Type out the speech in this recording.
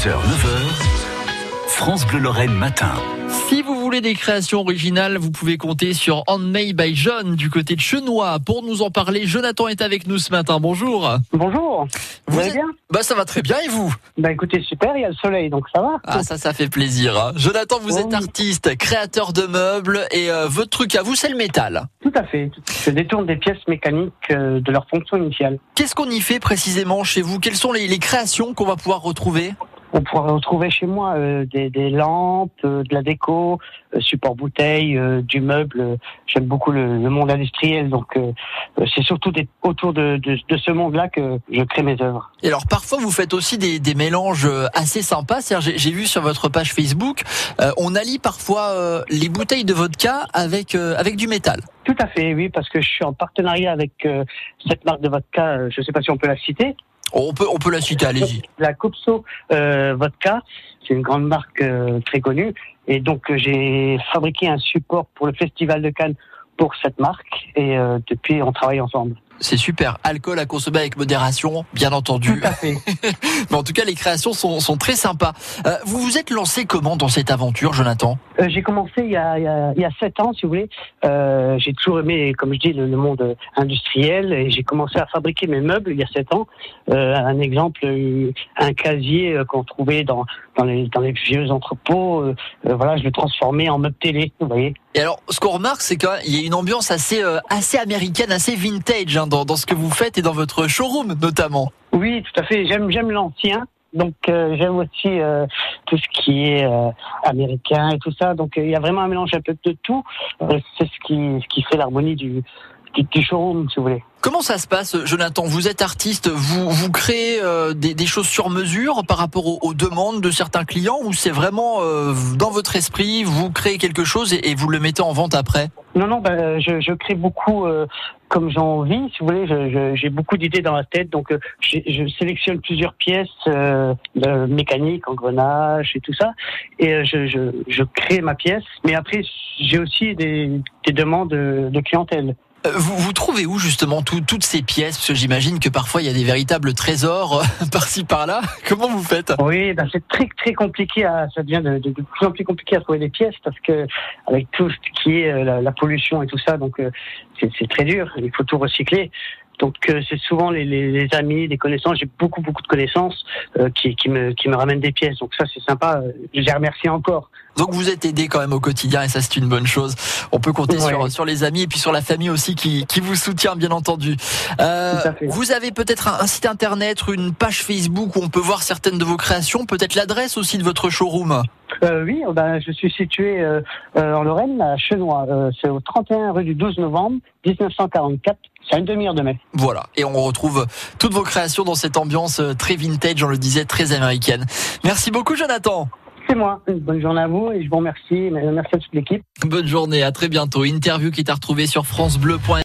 6h, 9h, France Bleu Lorraine matin. Si vous voulez des créations originales, vous pouvez compter sur Handmade by John du côté de Chenois. Pour nous en parler, Jonathan est avec nous ce matin. Bonjour. Bonjour. Vous, allez êtes- bien Bah ça va très bien et vous? Bah écoutez, super, il y a le soleil, donc ça va. Ah ça ça fait plaisir. hein. Jonathan, vous êtes Oui. artiste, créateur de meubles et euh, votre truc à vous c'est le métal. Tout à fait. Je détourne des pièces mécaniques euh, de leur fonction initiale. Qu'est-ce qu'on y fait précisément chez vous? Quelles sont les, les créations qu'on va pouvoir retrouver? On pourra retrouver chez moi euh, des, des lampes, euh, de la déco, euh, support bouteille, euh, du meuble. J'aime beaucoup le, le monde industriel, donc euh, euh, c'est surtout des- autour de, de, de ce monde-là que je crée mes œuvres. Et alors parfois vous faites aussi des, des mélanges assez sympas. J'ai j'ai vu sur votre page Facebook, euh, on allie parfois euh, les bouteilles de vodka avec euh, avec du métal. Tout à fait, oui, parce que je suis en partenariat avec euh, cette marque de vodka. je ne sais pas si on peut la citer. On peut on peut la citer, allez-y. La Copso euh, Vodka, c'est une grande marque euh, très connue. Et donc, euh, j'ai fabriqué un support pour le Festival de Cannes pour cette marque. Et euh, depuis, on travaille ensemble. C'est super. Alcool à consommer avec modération, bien entendu. Tout à fait. Mais en tout cas, les créations sont, sont très sympas. Euh, vous vous êtes lancé comment dans cette aventure, Jonathan? Euh, j'ai commencé il y, a, il, y a, il y a sept ans, si vous voulez. Euh, j'ai toujours aimé, comme je dis, le, le monde industriel. Et j'ai commencé à fabriquer mes meubles il y a sept ans. Un exemple, un casier qu'on trouvait dans, dans, les, dans les vieux entrepôts. voilà, je l'ai transformé en meuble télé, vous voyez. Et alors, ce qu'on remarque, c'est qu'il y a une ambiance assez, euh, assez américaine, assez vintage hein, dans, dans ce que vous faites et dans votre showroom notamment. Oui, tout à fait. J'aime j'aime l'ancien. Donc euh, j'aime aussi euh, tout ce qui est euh, américain et tout ça. Donc euh, il y a vraiment un mélange un peu de tout. Euh, c'est ce qui ce qui fait l'harmonie du, showroom, si vous voulez. Comment ça se passe, Jonathan Vous êtes artiste, vous, vous créez euh, des, des choses sur mesure par rapport aux, aux demandes de certains clients ou c'est vraiment euh, dans votre esprit, vous créez quelque chose et, et vous le mettez en vente après? Non, non, ben, je, je crée beaucoup euh, comme j'ai envie, si vous voulez. J'ai beaucoup d'idées dans la tête, donc je, je sélectionne plusieurs pièces euh, de mécanique, engrenage et tout ça, et je, crée ma pièce. Mais après, j'ai aussi des, des demandes de, de clientèle. Euh, Vous, vous trouvez où justement tout- toutes ces pièces? Parce que j'imagine que parfois il y a des véritables trésors euh, par-ci par-là. Comment vous faites? Oui, ben c'est très très compliqué. À, ça devient de, plus en plus compliqué à trouver des pièces parce que avec tout ce qui est euh, la, la pollution et tout ça, donc c'est très dur. Il faut tout recycler. Donc euh, c'est souvent les, les, les amis, des connaissances. J'ai beaucoup beaucoup de connaissances euh, qui, qui me qui me ramènent des pièces. Donc ça c'est sympa. Euh, Je les remercie encore. Donc vous êtes aidé quand même au quotidien et ça c'est une bonne chose. On peut compter Ouais. sur, sur les amis et puis sur la famille aussi qui, qui vous soutient bien entendu. Euh, vous avez peut-être un, un site internet, une page Facebook où on peut voir certaines de vos créations, peut-être l'adresse aussi de votre showroom? Euh, oui, euh, ben, je suis situé euh, euh, en Lorraine, à Chenois. C'est au 31 rue du 12 novembre 1944. C'est à une demi-heure de mai. Voilà, et on retrouve toutes vos créations dans cette ambiance très vintage, on le disait, très américaine. Merci beaucoup Jonathan. C'est moi. Une bonne journée à vous et je vous remercie. Merci à toute l'équipe. Bonne journée, à très bientôt. Interview qui est à retrouver sur francebleu.fr.